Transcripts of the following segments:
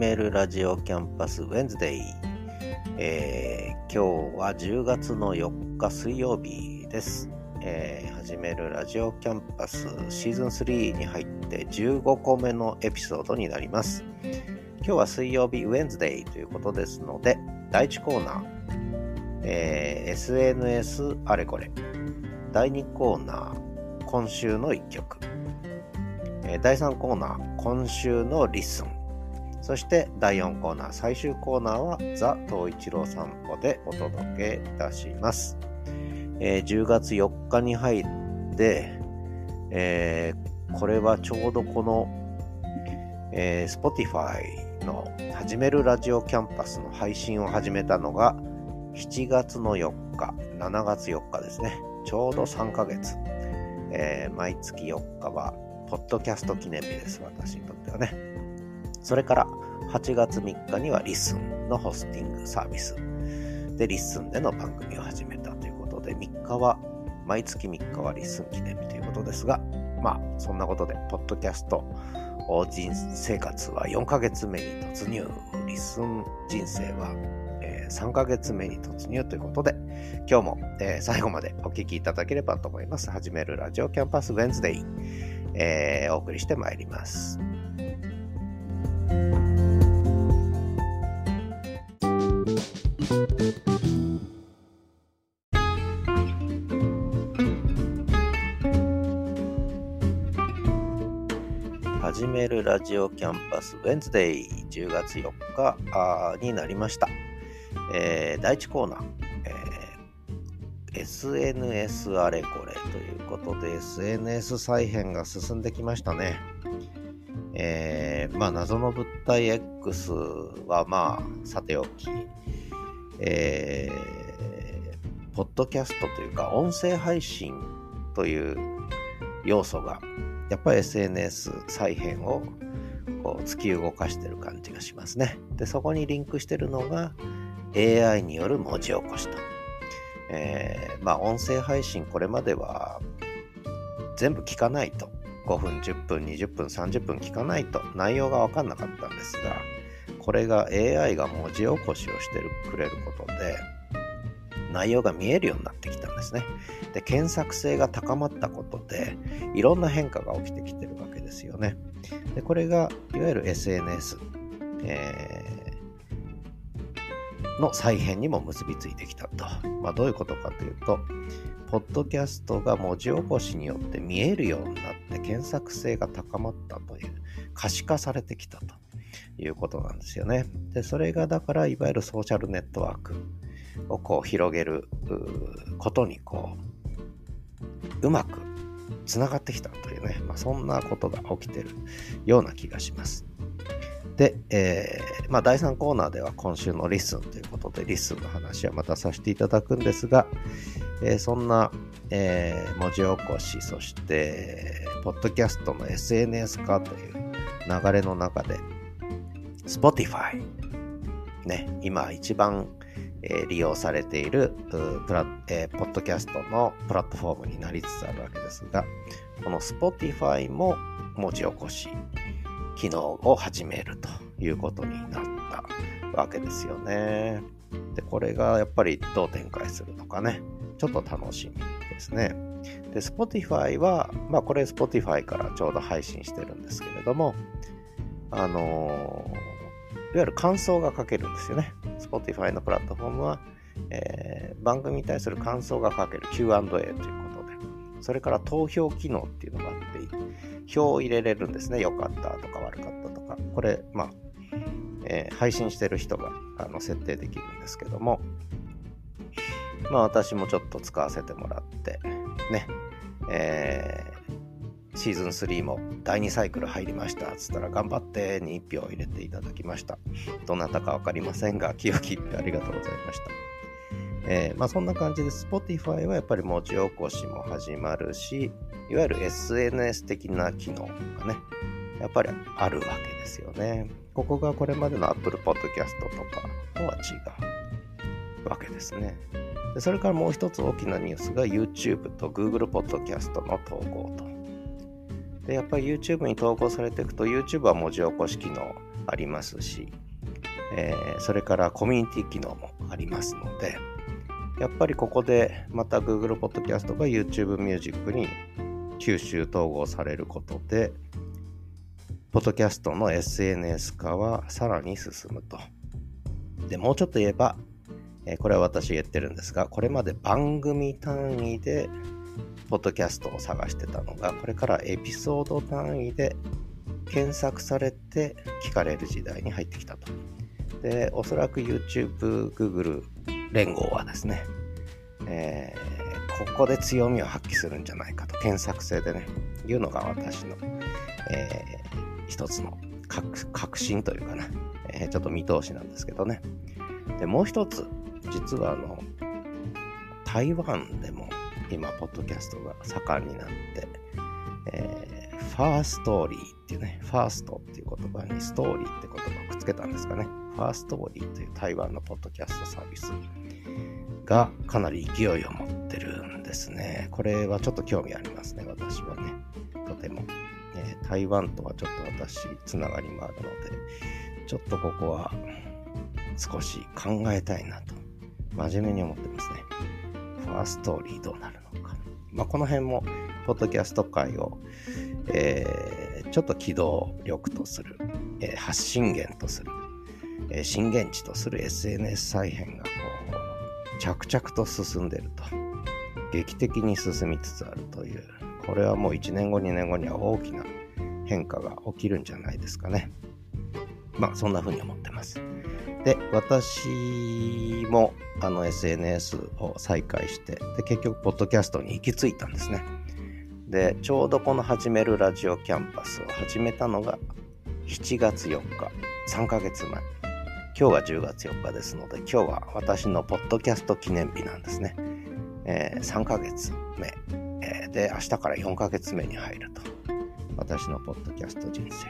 めるラジオキャンパスウェンズデイ、えー、今日は10月の4日水曜日です、えー、始めるラジオキャンパスシーズン3に入って15個目のエピソードになります。今日は水曜日ウェンズデイということですので第1コーナー、えー、SNS あれこれ。第2コーナー。今週の1曲。第3コーナー。今週の LISTEN。そして第4コーナー、最終コーナーはザ・東一郎散歩でお届けいたします。えー、10月4日に入って、えー、これはちょうどこの、えー、Spotify の始めるラジオキャンパスの配信を始めたのが7月の4日、7月4日ですね。ちょうど3ヶ月。えー、毎月4日は、ポッドキャスト記念日です。私にとってはね。それから8月3日には LISTEN のホスティングサービス。で LISTEN での番組を始めたということで3日は毎月3日は LISTEN 記念日ということですがまあそんなことでポッドキャスト人生活は4ヶ月目に突入。 LISTEN 人生は、3ヶ月目に突入ということで今日も、最後までお聞きいただければと思います。始めるラジオキャンパスウェンズデイ、えー、お送りしてまいります。始めるラジオキャンパスウェンズデイ10月4日になりました。えー、第1コーナー、えー、SNS あれこれということで SNS 再編が進んできましたね。えー、まあ謎の物体 X はまあさておき、えー、ポッドキャストというか音声配信という要素がやっぱり SNS 再編をこう突き動かしてる感じがしますね。で、そこにリンクしてるのが AI による文字起こしと。えー、まあ音声配信これまでは全部聞かないと5分、10分、20分、30分聞かないと内容がわかんなかったんですが、これが AI が文字起こしをしてくれることで、内容が見えるようになってきたんですね。で、検索性が高まったことで、いろんな変化が起きてきてるわけですよね。で、これが、いわゆる SNS、えー、の再編にも結びついてきたと。まあ、どういうことかというと、ポッドキャストが文字起こしによって見えるようになって検索性が高まったという、可視化されてきたということなんですよね。で、それがだから、いわゆるソーシャルネットワーク。をこう広げることにこううまくつながってきたというね、まあ、そんなことが起きてるような気がします。で、えー、まあ、第3コーナーでは今週の LISTEN ということで、 LISTEN の話はまたさせていただくんですが、えー、そんな、えー、文字起こし、そして、ポッドキャストの SNS 化という流れの中で、Spotify、ね、今一番え、利用されているプラ、えー、ポッドキャストのプラットフォームになりつつあるわけですが、この Spotify も文字起こし機能を始めるということになったわけですよね。で、これがやっぱりどう展開するのかね、ちょっと楽しみですね。で、Spotify は、まあこれ Spotify からちょうど配信してるんですけれども、あの、いわゆる感想が書けるんですよね。Spotify のプラットフォームは、えー、番組に対する感想が書ける Q&A ということで、それから投票機能っていうのがあって、票を入れれるんですね。良かったとか悪かったとか。これ、まあ、えー、配信してる人があの設定できるんですけども、まあ私もちょっと使わせてもらって、ね、えシーズン3も第2サイクル入りました。つったら頑張ってに1票入れていただきました。どなたかわかりませんが、清き一票ありがとうございました。えー、まあそんな感じで Spotify はやっぱり文字起こしも始まるし、いわゆる SNS 的な機能がね、やっぱりあるわけですよね。ここがこれまでの Apple Podcast とかとは違うわけですね。でそれからもう一つ大きなニュースが YouTube と Google Podcast の統合と。で、やっぱり YouTube に投稿されていくと、YouTube は文字起こし機能、ありますし、えー、それからコミュニティ機能もありますので、やっぱりここでまた Google Podcast が YouTube Music に吸収統合されることで、ポッドキャストの SNS 化はさらに進むと。で、もうちょっと言えば、え、これは私言ってるんですが、これまで番組単位でポッドキャストを探してたのが、これからエピソード単位で検索されて聞かれる時代に入ってきたと。で、おそらく YouTube、Google 連合はですね、えー、ここで強みを発揮するんじゃないかと、検索性でね、いうのが私の、えー、一つの確信というかな、えー、ちょっと見通しなんですけどね。で、もう一つ、実はあの、台湾でも今、ポッドキャストが盛んになって、えー、ファーストーリーっていうね、ファーストっていう言葉にストーリーって言葉をくっつけたんですかね。ファーストーリーという台湾のポッドキャストサービスがかなり勢いを持っててるんですね。これはちょっと興味ありますね、私はね。とても。えー、台湾とはちょっと私、つながりもあるので、ちょっとここは少し考えたいなと、真面目に思ってますね。ファーストーリーどうなるのか。まあ、この辺も、ポッドキャスト界を、えー、ちょっと機動力とする、えー、発信源とする、え、震源地とする SNS 再編がこう、着々と進んでると。劇的に進みつつあるという、これはもう1年後、2年後には大きな変化が起きるんじゃないですかね。まあ、そんな風に思ってます。で、私もあの SNS を再開して、で、結局、ポッドキャストに行き着いたんですね。で、ちょうどこの始めるラジオキャンパスを始めたのが7月4日、3ヶ月前。今日が10月4日ですので、今日は私のポッドキャスト記念日なんですね。えー、3ヶ月目、えー、で、明日から4ヶ月目に入ると。私のポッドキャスト人生。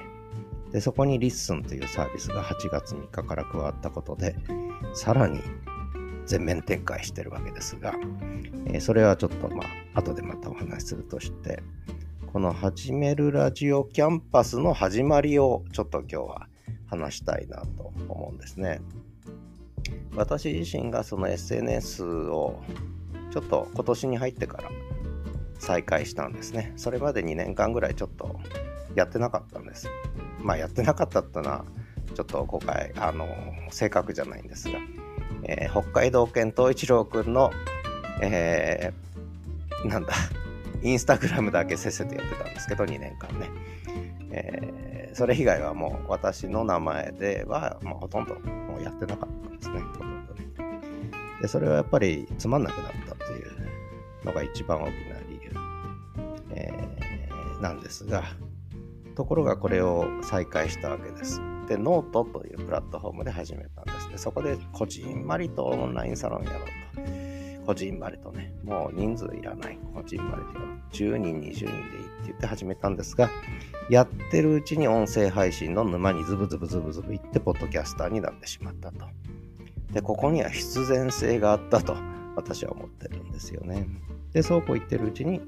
で、そこに LISTEN というサービスが8月3日から加わったことで、さらに全面展開してるわけですが、えー、それはちょっとまあ、後でまたお話しするとして、この始めるラジオキャンパスの始まりをちょっと今日は話したいなと思うんですね。私自身がその SNS をちょっと今年に入ってから再開したんですね。それまで2年間ぐらいちょっとやってなかったんです。まあやってなかったってのは、ちょっと今回、あの、正確じゃないんですが、えー、北海道犬東一郎くんの、えー、なんだ、インスタグラムだけせっせとやってたんですけど、2年間ね。えー、それ以外はもう私の名前では、まあ、ほとんどもうやってなかったんですね、ほとんどね。で、それはやっぱりつまんなくなったのが一番大きな理由、えー、なんですが、ところがこれを再開したわけです。で、ノートというプラットフォームで始めたんですね。そこでこじんまりとオンラインサロンやろうと。こじんまりとね、もう人数いらない。こじんまりと10人、20人でいいって言って始めたんですが、やってるうちに音声配信の沼にズブズブズブズブいって、ポッドキャスターになってしまったと。で、ここには必然性があったと私は思ってるんですよね。で、そうこう言ってるうちに、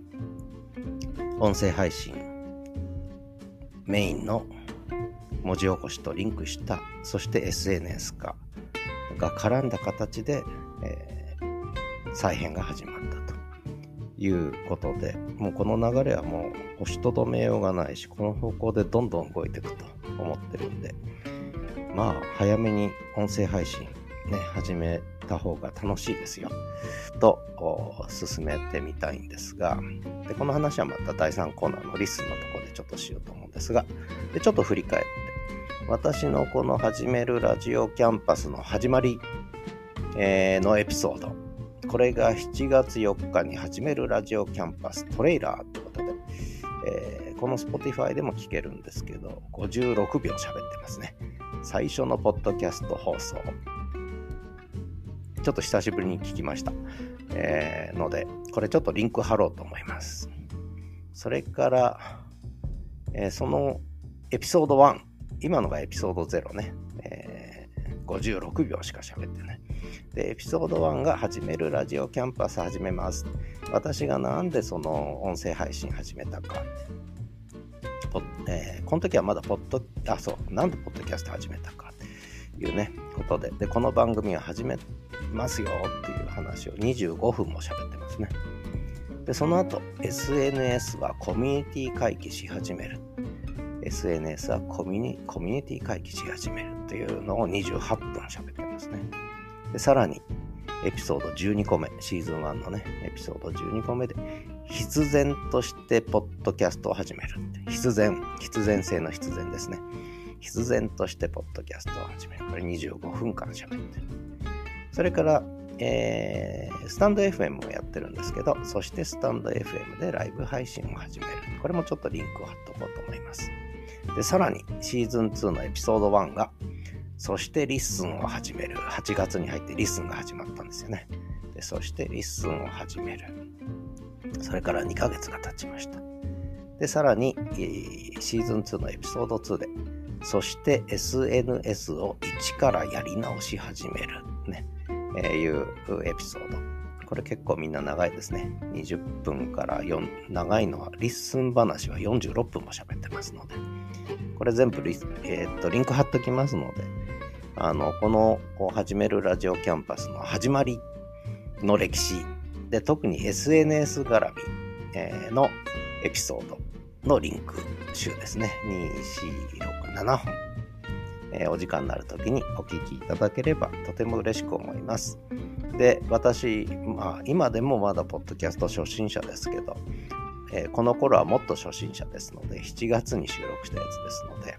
音声配信メインの文字起こしとリンクした、そして SNS 化が絡んだ形で、えー、再編が始まったということで、もうこの流れはもう押しとどめようがないし、この方向でどんどん動いていくと思ってるんで、まあ、早めに音声配信ね、始めた方が楽しいですよ。と、進めてみたいんですが、で、この話はまた第3コーナーのリスンのところでちょっとしようと思うんですが、で、ちょっと振り返って、私のこの始めるラジオキャンパスの始まり、えー、のエピソード。これが7月4日に始めるラジオキャンパストレーラーということで、えー、この Spotify でも聞けるんですけど、56秒喋ってますね。最初のポッドキャスト放送。ちょっと久しぶりに聞きました。えー、ので、これちょっとリンク貼ろうと思います。それから、えー、そのエピソード1、今のがエピソード0ね、えー、56秒しか喋ってない。で、エピソード1が始めるラジオキャンパス始めます。私がなんでその音声配信始めたか。えー、この時はまだポッド、あ、そう、なんでポッドキャスト始めたかというね、ことで、で、この番組は始めますよっていう話を25分も喋ってますね。で、その後、SNS はコミュニティ回帰し始める。SNS はコミュニコミュニティ回帰し始めるというのを28分喋ってますね。で、さらに、エピソード12個目、シーズン1のね、エピソード12個目で、必然としてポッドキャストを始める。必然、必然性の必然ですね。必然としてポッドキャストを始める。これ25分間喋ってる。それから、えー、スタンド FM をやってるんですけど、そしてスタンド FM でライブ配信を始める。これもちょっとリンクを貼っとこうと思います。で、さらにシーズン2のエピソード1が、そして LISTEN を始める。8月に入って LISTEN が始まったんですよね。でそして LISTEN を始める。それから2ヶ月が経ちました。で、さらに、シーズン2のエピソード2で、そして SNS を一からやり直し始める。ね、えー、いうエピソード。これ結構みんな長いですね。20分から4、長いのは、 LISTEN 話は46分も喋ってますので、これ全部リ,、えー、っとリンク貼っときますので、あの、この始めるラジオキャンパスの始まりの歴史で、特に SNS 絡み、えー、のエピソードのリンク集ですね。2、4、6、7本。えー、お時間になるときにお聞きいただければとても嬉しく思います。で、私、まあ、今でもまだポッドキャスト初心者ですけど、えー、この頃はもっと初心者ですので、7月に収録したやつですので、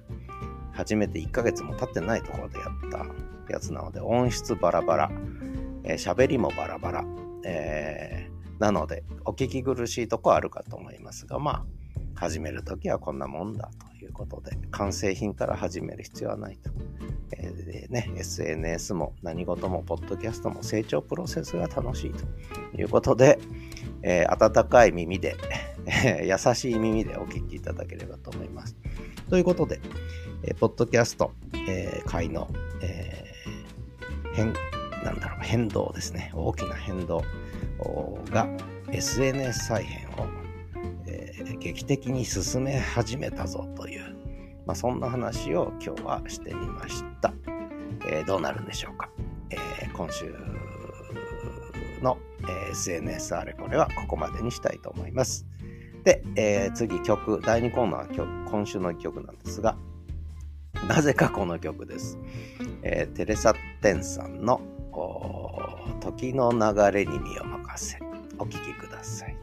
初めて1ヶ月も経ってないところでやったやつなので、音質バラバラ、えー、喋りもバラバラ、えー、なので、お聞き苦しいとこあるかと思いますが、まあ、始めるときはこんなもんだということで、完成品から始める必要はないと。えー、ね、SNS も何事も、ポッドキャストも成長プロセスが楽しいということで、えー、温かい耳で、優しい耳でお聞きいただければと思います。ということで、えー、ポッドキャスト、えー、界の、えー、変、なんだろう、変動ですね。大きな変動が SNS 再編を、劇的に進め始めたぞという、まあ、そんな話を今日はしてみました。えー、どうなるんでしょうか。えー、今週の、え、SNS あれこれはここまでにしたいと思います。で、え、次曲、第2コーナー曲、今週の曲なんですが、なぜかこの曲です。え、テレサ・テンさんの時の流れに身を任せ、お聴きください。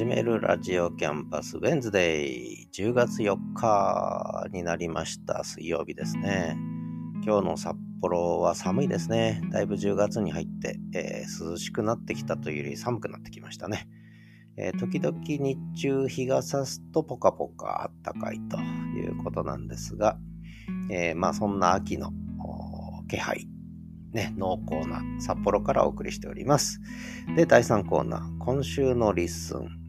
始めるラジオキャンパスウェンズデイ10月4日になりました水曜日ですね。今日の札幌は寒いですね。だいぶ10月に入って、えー、涼しくなってきたというより寒くなってきましたね。えー、時々日中日が差すとポカポカあったかいということなんですが、えー、まあそんな秋の気配ね、濃厚な札幌からお送りしております。で、第3コーナー、今週の LISTEN。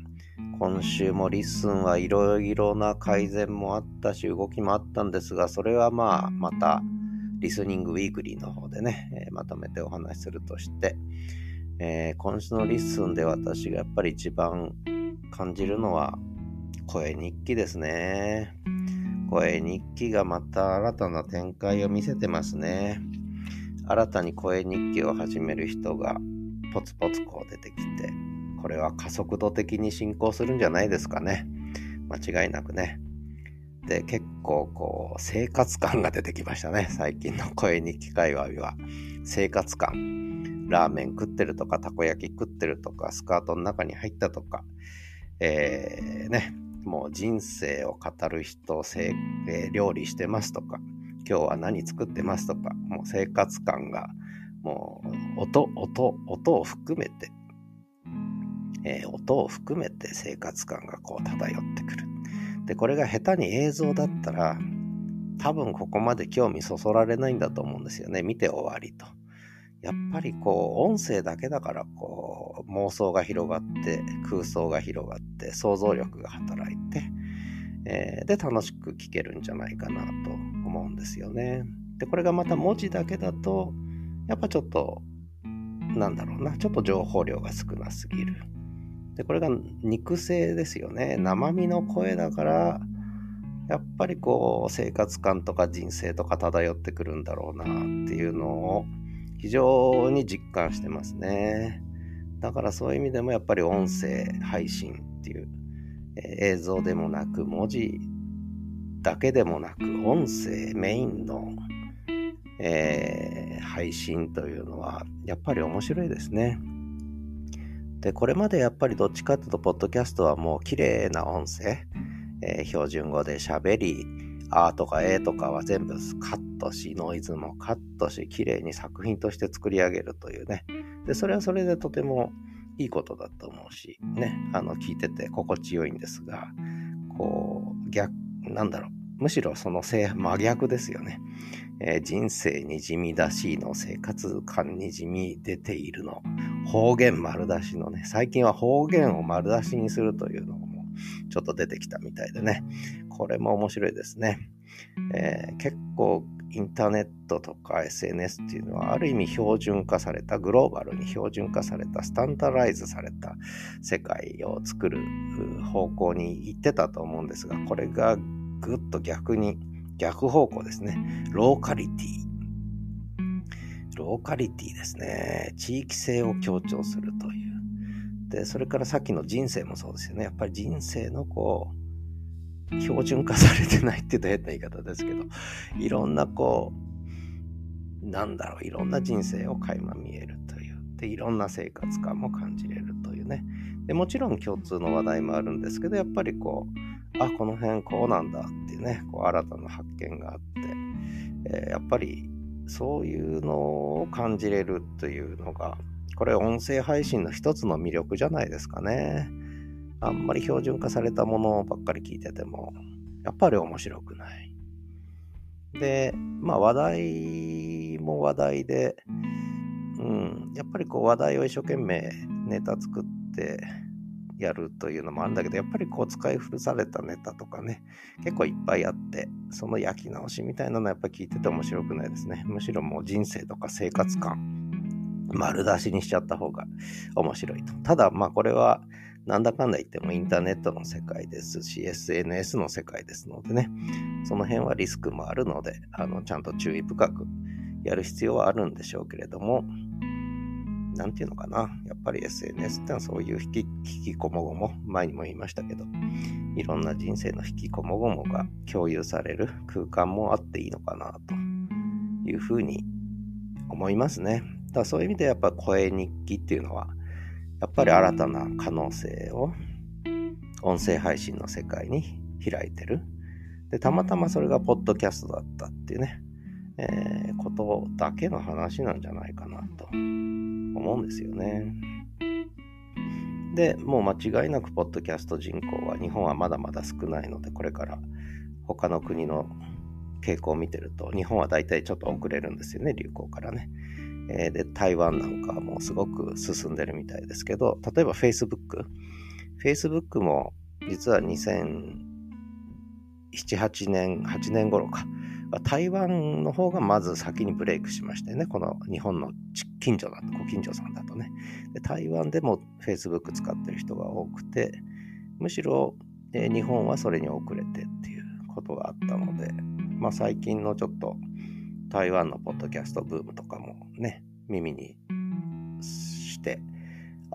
今週も LISTEN はいろいろな改善もあったし、動きもあったんですが、それはまあ、また、リスニングウィークリーの方でね、え、まとめてお話しするとして、えー、今週の LISTEN で私がやっぱり一番感じるのは、声日記ですね。声日記がまた新たな展開を見せてますね。新たに声日記を始める人がポツポツこう出てきて、これは加速度的に進行するんじゃないですかね。間違いなくね。で、結構こう、生活感が出てきましたね。最近の声日記会話は。生活感。ラーメン食ってるとか、たこ焼き食ってるとか、スカートの中に入ったとか、えー、ね、もう人生を語る人、えー、料理してますとか、今日は何作ってますとか、もう生活感が、もう音、音、音を含めて、えー、音を含めて生活感がこう漂ってくる。で、これが下手に映像だったら、多分ここまで興味そそられないんだと思うんですよね。見て終わりと。やっぱりこう、音声だけだからこう妄想が広がって空想が広がって想像力が働いて、えー、で楽しく聞けるんじゃないかなと思うんですよね。でこれがまた文字だけだとやっぱちょっとなんだろうなちょっと情報量が少なすぎる。でこれが肉声ですよね生身の声だからやっぱりこう生活感とか人生とか漂ってくるんだろうなっていうのを非常に実感してますね。だからそういう意味でもやっぱり音声配信っていう、え映像でもなく文字だけでもなく音声メインの、えー、配信というのはやっぱり面白いですね。で、これまでやっぱりどっちかっていうと、ポッドキャストはもう綺麗な音声、えー、標準語で喋り、あとかえとかは全部カットし、ノイズもカットし、綺麗に作品として作り上げるというね。で、それはそれでとてもいいことだと思うし、ね、あの、聞いてて心地よいんですが、こう、逆、なんだろう、むしろその真逆ですよね。えー、人生に地味だしの生活感に地味出ているの。方言丸出しのね、最近は方言を丸出しにするというのもちょっと出てきたみたいでね。これも面白いですね。えー、結構インターネットとか SNS っていうのはある意味標準化されたグローバルに標準化されたスタンダライズされた世界を作る方向に行ってたと思うんですがこれがぐっと逆に、逆方向ですね。ローカリティ。ローカリティですね。地域性を強調するという。で、それからさっきの人生もそうですよね。やっぱり人生のこう、標準化されてないって言うと変な言い方ですけど、いろんなこう、なんだろう、いろんな人生を垣間見えるという。で、いろんな生活感も感じれるというね。でもちろん共通の話題もあるんですけど、やっぱりこう、あこの辺こうなんだっていうねこう新たな発見があって、えー、やっぱりそういうのを感じれるというのがこれ音声配信の一つの魅力じゃないですかね。あんまり標準化されたものばっかり聞いててもやっぱり面白くない。でまあ話題も話題でうんやっぱりこう話題を一生懸命ネタ作ってやるというのもあるんだけど、やっぱりこう使い古されたネタとかね、結構いっぱいあって、その焼き直しみたいなのやっぱ聞いてて面白くないですね。むしろもう人生とか生活感、丸出しにしちゃった方が面白いと。ただ、まあこれは、なんだかんだ言ってもインターネットの世界ですし、SNS の世界ですのでね、その辺はリスクもあるので、あの、ちゃんと注意深くやる必要はあるんでしょうけれども、なんていうのかな。やっぱり SNS ってのはそういう引き、引きこもごも、前にも言いましたけど、いろんな人生の引きこもごもが共有される空間もあっていいのかなというふうに思いますね。だからそういう意味でやっぱ声日記っていうのは、やっぱり新たな可能性を音声配信の世界に開いてる。で、たまたまそれがポッドキャストだったっていうね、えー、ことだけの話なんじゃないかなと思うんですよね。で、もう間違いなくポッドキャスト人口は日本はまだまだ少ないので、これから他の国の傾向を見てると、日本は大体ちょっと遅れるんですよね、流行からね。えー、で、台湾なんかはもうすごく進んでるみたいですけど、例えば Facebook。Facebook も実は2007、8年、8年頃か。台湾の方がまず先にブレイクしましてね、この日本の近所だと、ご近所さんだとね。で台湾でも Facebook 使ってる人が多くて、むしろ、えー、日本はそれに遅れてっていうことがあったので、まあ最近のちょっと台湾のポッドキャストブームとかもね、耳にして、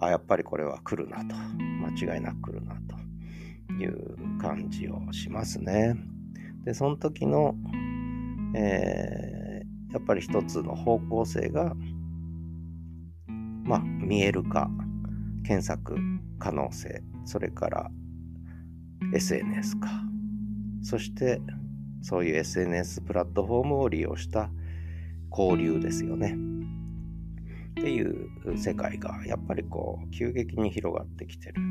あ、やっぱりこれは来るなと、間違いなく来るなという感じをしますね。で、その時のえー、やっぱり一つの方向性が、まあ、見える化、検索可能性、それから SNS 化、そしてそういう SNS プラットフォームを利用した交流ですよね。っていう世界がやっぱりこう急激に広がってきてるという、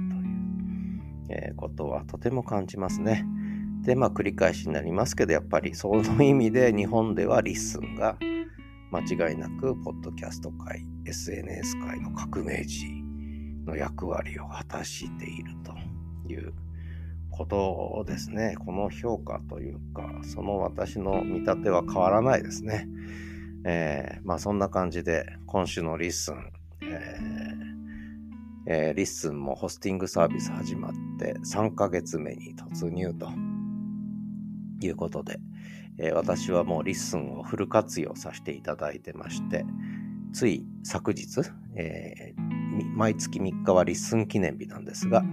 え、ことはとても感じますね。で、まあ繰り返しになりますけど、やっぱりその意味で日本では LISTEN が間違いなく、ポッドキャスト界、SNS 界の革命児の役割を果たしているということですね。この評価というか、その私の見立ては変わらないですね。えー、まあそんな感じで今週の LISTEN、えーえー、 LISTEN もホスティングサービス始まって3ヶ月目に突入とということで、えー、私はもう LISTEN をフル活用させていただいてまして、つい昨日、えー、毎月3日は LISTEN 記念日なんですが、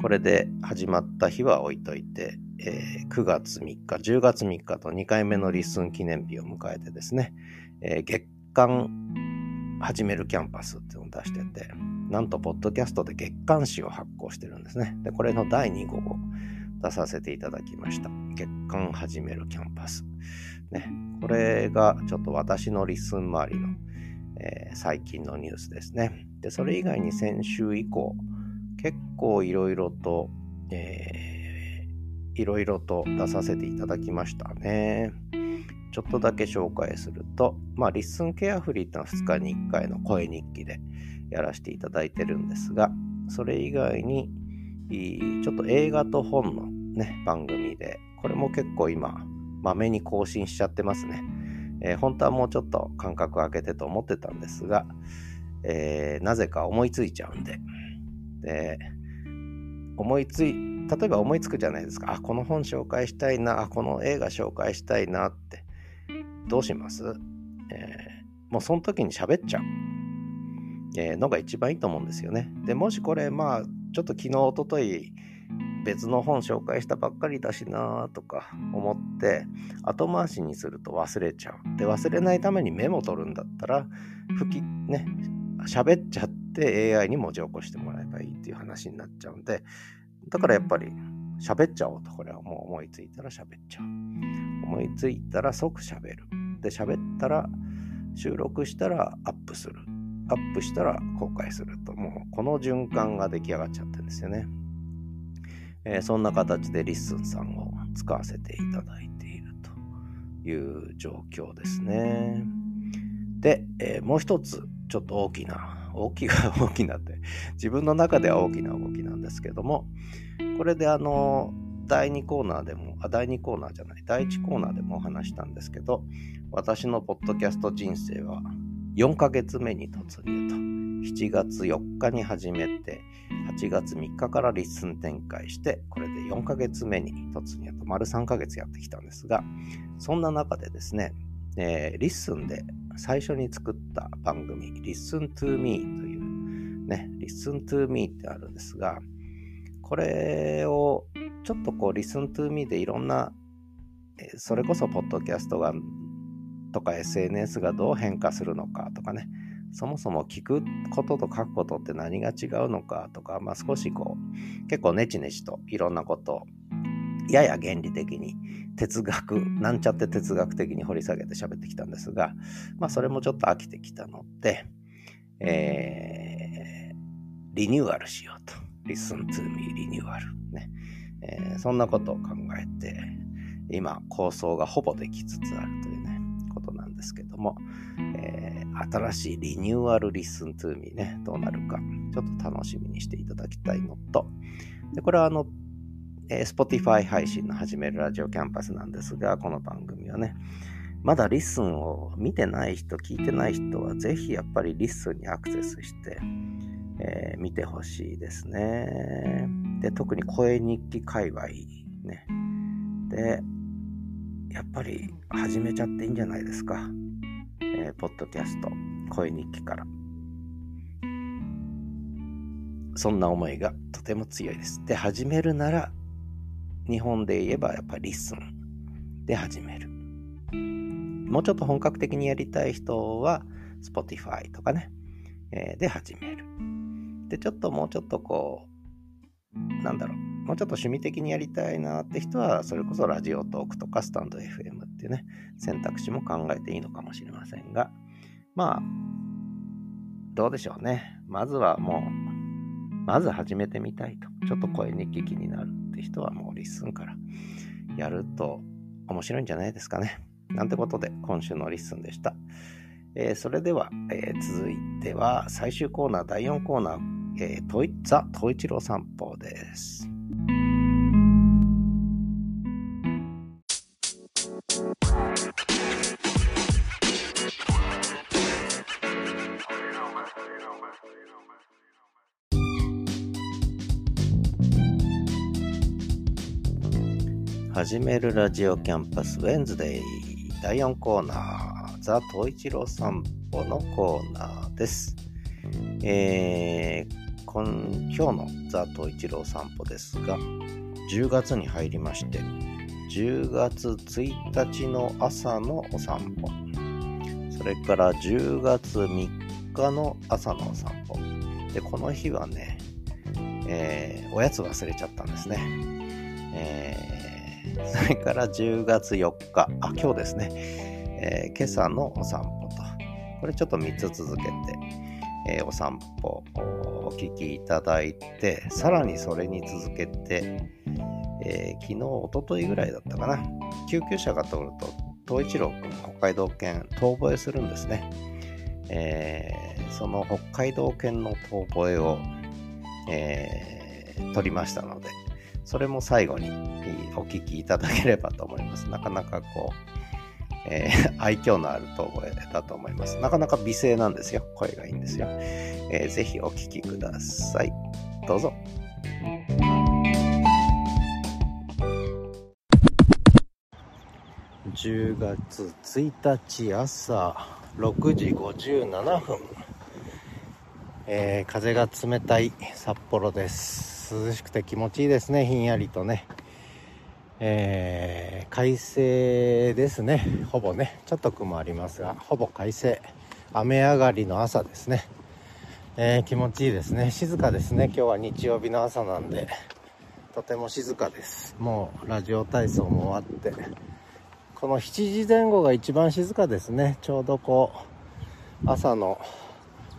これで始まった日は置いといて、えー、9月3日、10月3日と2回目の LISTEN 記念日を迎えてですね、えー、月刊始めるキャンパスっていうのを出してて、なんと、ポッドキャストで月刊誌を発行してるんですね。で、これの第2号を出させていただきました。月刊始めるキャンパス。ね、これがちょっと私の LISTEN 周りの、えー、最近のニュースですね。で、それ以外に先週以降、結構いろいろと、いろいろと出させていただきましたね。ちょっとだけ紹介すると、まあ、リッスンケアフリーってのは2日に1回の声日記でやらせていただいてるんですが、それ以外に、ちょっと映画と本のね、番組で、これも結構今、まめに更新しちゃってますね。えー、本当はもうちょっと間隔空けてと思ってたんですが、えー、なぜか思いついちゃうんで、で、思いつい、例えば思いつくじゃないですか。あ、この本紹介したいな、あ、この映画紹介したいなって、どうします、えー、もうその時に喋っちゃう、え、のが一番いいと思うんですよね。で、もしこれ、まあ、ちょっと昨日、おととい、別の本紹介したばっかりだしなとか思って後回しにすると忘れちゃう。で忘れないためにメモ取るんだったら吹きね喋っちゃって AI に文字起こしてもらえばいいっていう話になっちゃうんでだからやっぱり喋っちゃおうとこれはもう思いついたら喋っちゃう。思いついたら即喋る。で喋ったら収録したらアップする。アップしたら公開するともうこの循環が出来上がっちゃってるんですよね。えー、そんな形で LISTEN さんを使わせていただいているという状況ですね。で、えー、もう一つちょっと大きな、大きな大きなって自分の中では大きな動きなんですけども、これであの、第2コーナーでも、あ、第2コーナーじゃない、第1コーナーでもお話したんですけど、私のポッドキャスト人生は4ヶ月目に突入と。7月4日に始めて、8月3日から LISTEN 展開して、これで4ヶ月目に突入と、丸3ヶ月やってきたんですが、そんな中でですね、えー、 LISTEN で最初に作った番組、Listen to Me という、ね、Listen to Me ってあるんですが、これをちょっとこう Listen to Me でいろんな、それこそポッドキャストがとか SNS がどう変化するのかとかね、そもそも聞くことと書くことって何が違うのかとか、まあ、少しこう結構ネチネチといろんなことをやや原理的に哲学なんちゃって哲学的に掘り下げて喋ってきたんですが、まあ、それもちょっと飽きてきたので、えー、リニューアルしようと。Listen to me リニューアル。ね、えー、そんなことを考えて今構想がほぼできつつあるというね。ですけども、えー、新しいリニューアルリスントゥーミーね、どうなるか、ちょっと楽しみにしていただきたいのと、でこれはあの、えー、Spotify 配信の始めるラジオキャンパスなんですが、この番組はね、まだ LISTEN を見てない人、聞いてない人は、ぜひやっぱり LISTEN にアクセスして、えー、見てほしいですね。で、特に声日記界隈ね。で、やっぱり始めちゃっていいんじゃないですか。えー、ポッドキャスト、声日記から。そんな思いがとても強いです。で、始めるなら、日本で言えばやっぱり LISTEN で始める。もうちょっと本格的にやりたい人は、Spotify とかね、えー、で始める。で、ちょっともうちょっとこう、なんだろう、もうちょっと趣味的にやりたいなって人は、それこそ Radiotalk とかスタンド FM っていうね、選択肢も考えていいのかもしれませんが、まあ、どうでしょうね。まずはもう、まず始めてみたいと。ちょっと声日記気になるって人はもう LISTEN からやると面白いんじゃないですかね。なんてことで今週の LISTEN でした。えー、それでは、えー、続いては最終コーナー、第4コーナーえー、トイザ・トイチロ散歩です。始めるラジオキャンパス Wednesday 第4コーナーザ・トイチロー散歩のコーナーです。えー、今日のザ・トイチロー散歩ですが10月に入りまして10月1日の朝のお散歩。それから10月3日の朝のお散歩。でこの日はね、えー、おやつ忘れちゃったんですね、えーそれから10月4日、あ、今日ですね、えー、今朝のお散歩と、これちょっと3つ続けて、えー、お散歩をお聞きいただいて、さらにそれに続けて、えー、昨日、おとといぐらいだったかな、救急車が通ると、東一郎くん、北海道犬、遠吠えするんですね。えー、その北海道犬の遠吠えを、えー、取りましたので、それも最後にお聞きいただければと思います。なかなかこう、えー、愛嬌のある遠吠えだと思います。なかなか美声なんですよ。声がいいんですよ。えー、ぜひお聞きください。どうぞ。10月1日朝6時57分、えー、風が冷たい札幌です涼しくて気持ちいいですねひんやりとね。えー、快晴ですね。ほぼねちょっと雲ありますがほぼ快晴。雨上がりの朝ですね、えー、気持ちいいですね。静かですね。今日は日曜日の朝なんでとても静かです。もうラジオ体操も終わって。この7時前後が一番静かですね。ちょうどこう朝の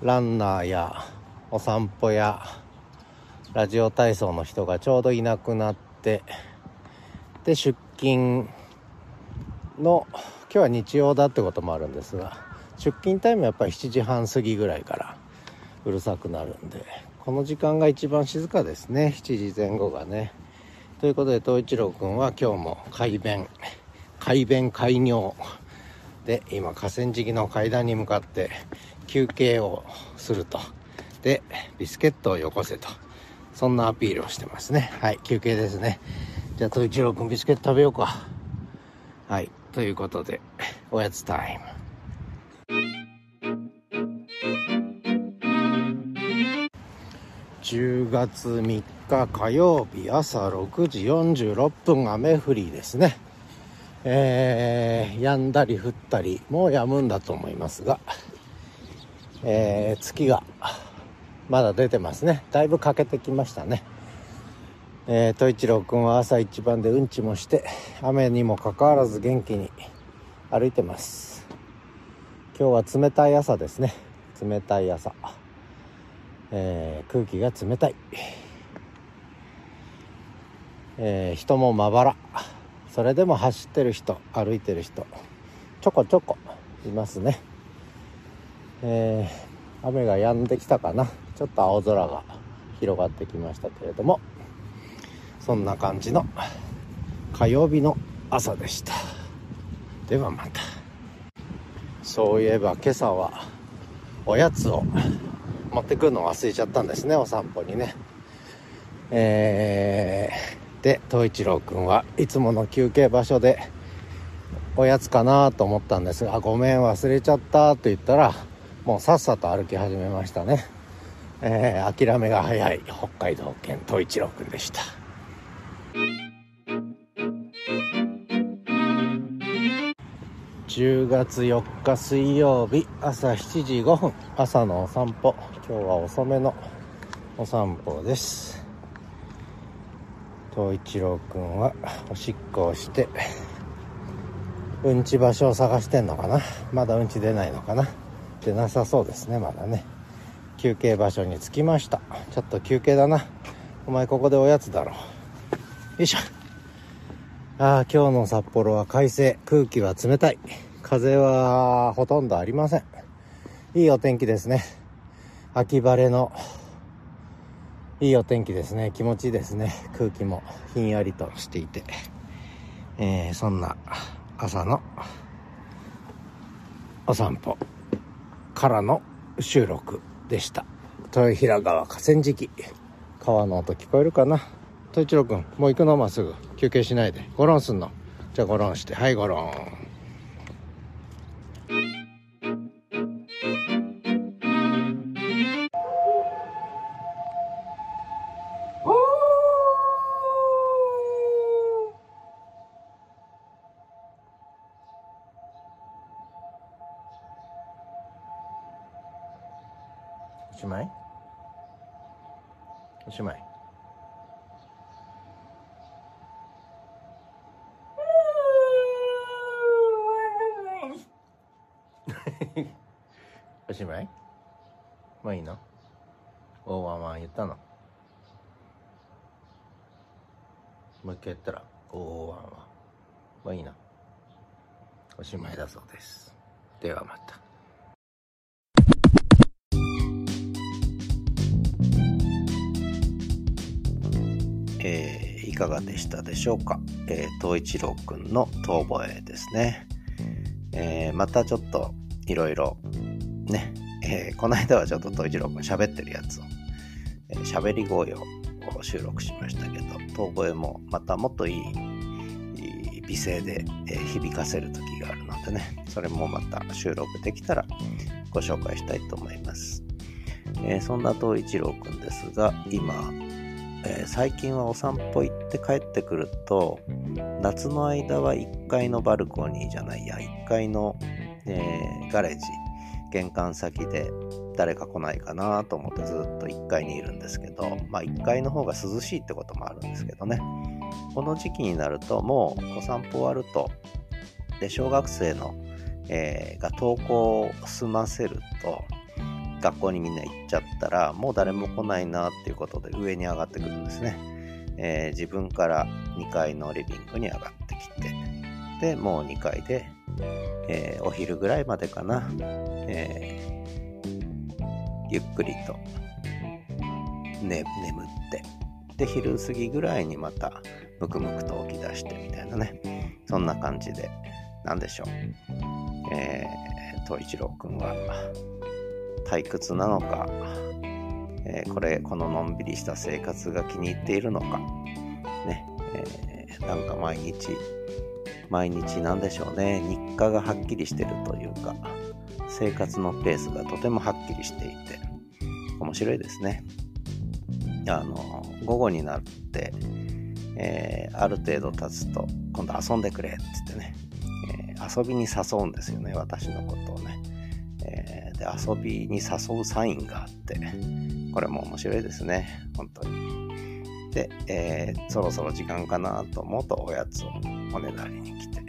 ランナーやお散歩やラジオ体操の人がちょうどいなくなってで出勤の今日は日曜だってこともあるんですが出勤タイムはやっぱり7時半過ぎぐらいからうるさくなるんでこの時間が一番静かですね。7時前後がね。ということで東一郎君は今日も快便快便快尿で今河川敷の階段に向かって休憩をすると。でビスケットをよこせと。そんなアピールをしてますね。はい、休憩ですね。じゃあ、東一郎くんビスケット食べようか。はい、ということで、おやつタイム。10月3日火曜日朝6時46分雨降りですね。えー、止んだり降ったり、もう止むんだと思いますが、えー、月がまだ出てますね。だいぶ欠けてきましたね。えー、戸一郎君は朝一番でうんちもして雨にもかかわらず元気に歩いてます。今日は冷たい朝ですね。冷たい朝、えー、空気が冷たい、えー、人もまばら。それでも走ってる人歩いてる人ちょこちょこいますね、えー、雨が止んできたかな。ちょっと青空が広がってきましたけれどもそんな感じの火曜日の朝でした。ではまた。そういえば今朝はおやつを持ってくるの忘れちゃったんですねお散歩にね。えー、で東一郎くんはいつもの休憩場所でおやつかなと思ったんですが「ごめん忘れちゃった」と言ったらもうさっさと歩き始めましたね。えー、諦めが早い北海道犬東一郎くんでした。10月4日水曜日朝7時5分。朝のお散歩。今日は遅めのお散歩です。東一郎くんはおしっこをしてうんち場所を探してんのかな。まだうんち出ないのかな。出なさそうですねまだね。休憩場所に着きました。ちょっと休憩だな。お前ここでおやつだろ。よいしょ。ああ今日の札幌は快晴。空気は冷たい。風はほとんどありません。いいお天気ですね。秋晴れの。いいお天気ですね。気持ちいいですね。空気もひんやりとしていて。えー、そんな朝のお散歩からの収録。でした。豊平川河川敷。川の音聞こえるかな？豊一郎君、もう行くの？まっすぐ。休憩しないで。ゴロンすんの。じゃあゴロンして。はい、ゴロン。おしまいだそうです。ではまた。えー、いかがでしたでしょうか、えー、東一郎くんの遠吠えですね、えー、またちょっといろいろね、えー、この間はちょっと東一郎くん喋ってるやつを喋、えー、り声を収録しましたけど遠吠えもまたもっといい美声で、えー、響かせるとがあるのでねそれもまた収録できたらご紹介したいと思います、えー、そんな東一郎くんですが今えー、最近はお散歩行って帰ってくると夏の間は1階のバルコニーじゃないや1階の、えー、ガレージ玄関先で誰か来ないかなと思ってずっと1階にいるんですけど、まあ、1階の方が涼しいってこともあるんですけどね。この時期になるともうお散歩終わるとで小学生の、えー、が登校を済ませると学校にみんな行っちゃったら、もう誰も来ないなっていうことで上に上がってくるんですね。えー、自分から2階のリビングに上がってきて、で、もう2階で、えー、お昼ぐらいまでかな、え、ゆっくりと、ね、眠って、で、昼過ぎぐらいにまた、むくむくと起き出してみたいなね、そんな感じで、なんでしょう。えー、東一郎くんは、退屈なのか、えー、これこののんびりした生活が気に入っているのかね、えー、なんか毎日毎日なんでしょうね日課がはっきりしてるというか生活のペースがとてもはっきりしていて面白いですねあの午後になって、えー、ある程度経つと今度遊んでくれっつってね、遊びに誘うんですよね私のことをね。えー、で遊びに誘うサインがあって、これも面白いですね、本当に。で、えー、そろそろ時間かなと思うとおやつをおねだりに来て、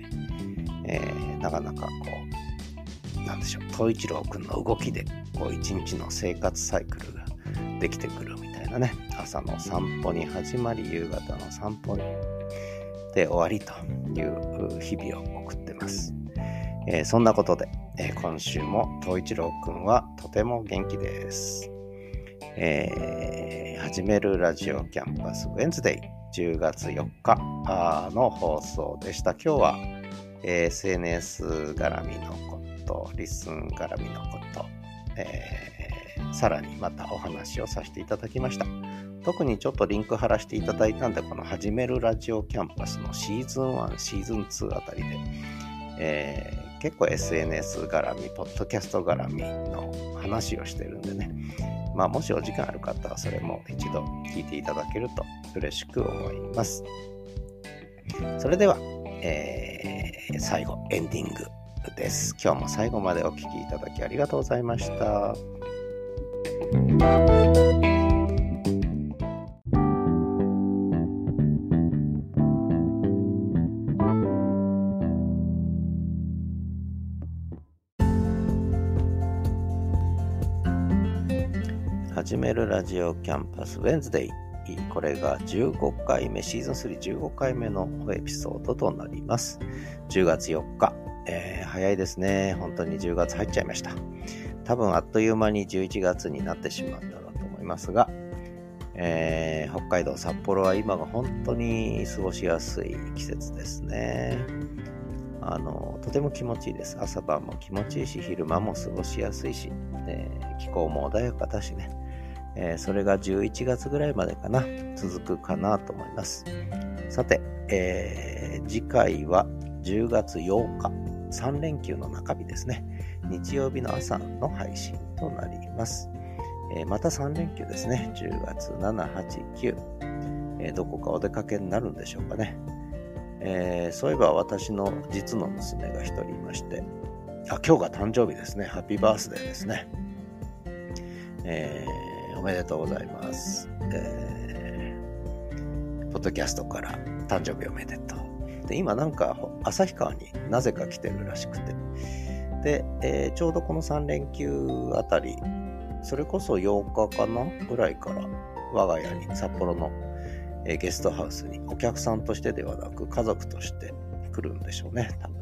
えー、なかなかこう、なんでしょう、東一郎くんの動きで、こう一日の生活サイクルができてくるみたいなね、朝の散歩に始まり、夕方の散歩にで終わりという日々を送ってます。えー、そんなことで、えー、今週も東一郎くんはとても元気です。えー、始めるラジオキャンパスウェンズデイ10月4日の放送でした。今日は、えー、SNS 絡みのこと、リスン絡みのこと、えー、さらにまたお話をさせていただきました。特にちょっとリンク貼らせていただいたんで、この始めるラジオキャンパスのシーズン1、シーズン2あたりで、えー、結構 SNS 絡み、ポッドキャスト絡みの話をしてるんでね、まあ、もしお時間ある方はそれも一度聞いていただけると嬉しく思います。それでは、えー、最後、エンディングです。今日も最後までお聴きいただきありがとうございました。始めるラジオキャンパスウェンズデイ。これが15回目、シーズン315回目のエピソードとなります。10月4日。えー、早いですね。本当に10月入っちゃいました。多分あっという間に11月になってしまうんだろうと思いますが、えー、北海道札幌は今が本当に過ごしやすい季節ですね。あの、とても気持ちいいです。朝晩も気持ちいいし、昼間も過ごしやすいし、えー、気候も穏やかだしね、えー、それが11月ぐらいまでかな、続くかなと思います。さて、えー、次回は10月8日、3連休の中日ですね。日曜日の朝の配信となります。えー、また3連休ですね。10月7、8、9、え、どこかお出かけになるんでしょうかね。え、そういえば私の実の娘が一人いまして、あ、今日が誕生日ですね。ハッピーバースデーですね。えー、おめでとうございます。えー、ポッドキャストから誕生日おめでとう。で、今なんか旭川になぜか来てるらしくて。で、えー、ちょうどこの3連休あたり、それこそ8日かなぐらいから我が家に札幌の、えー、ゲストハウスにお客さんとしてではなく家族として来るんでしょうね、多分。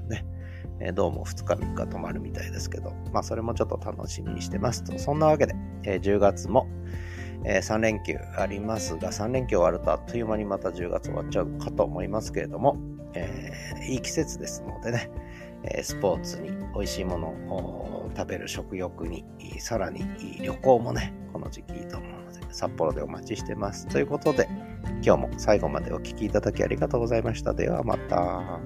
え、どうも2日3日泊まるみたいですけど、まあそれもちょっと楽しみにしてますと。そんなわけで、え、10月も、え、3連休ありますが、3連休終わるとあっという間にまた10月終わっちゃうかと思いますけれども、えー、いい季節ですのでね、えスポーツに美味しいものを食べる食欲に、さらに旅行もね、この時期いいと思うので、札幌でお待ちしてます。ということで、今日も最後までお聴きいただきありがとうございました。ではまた。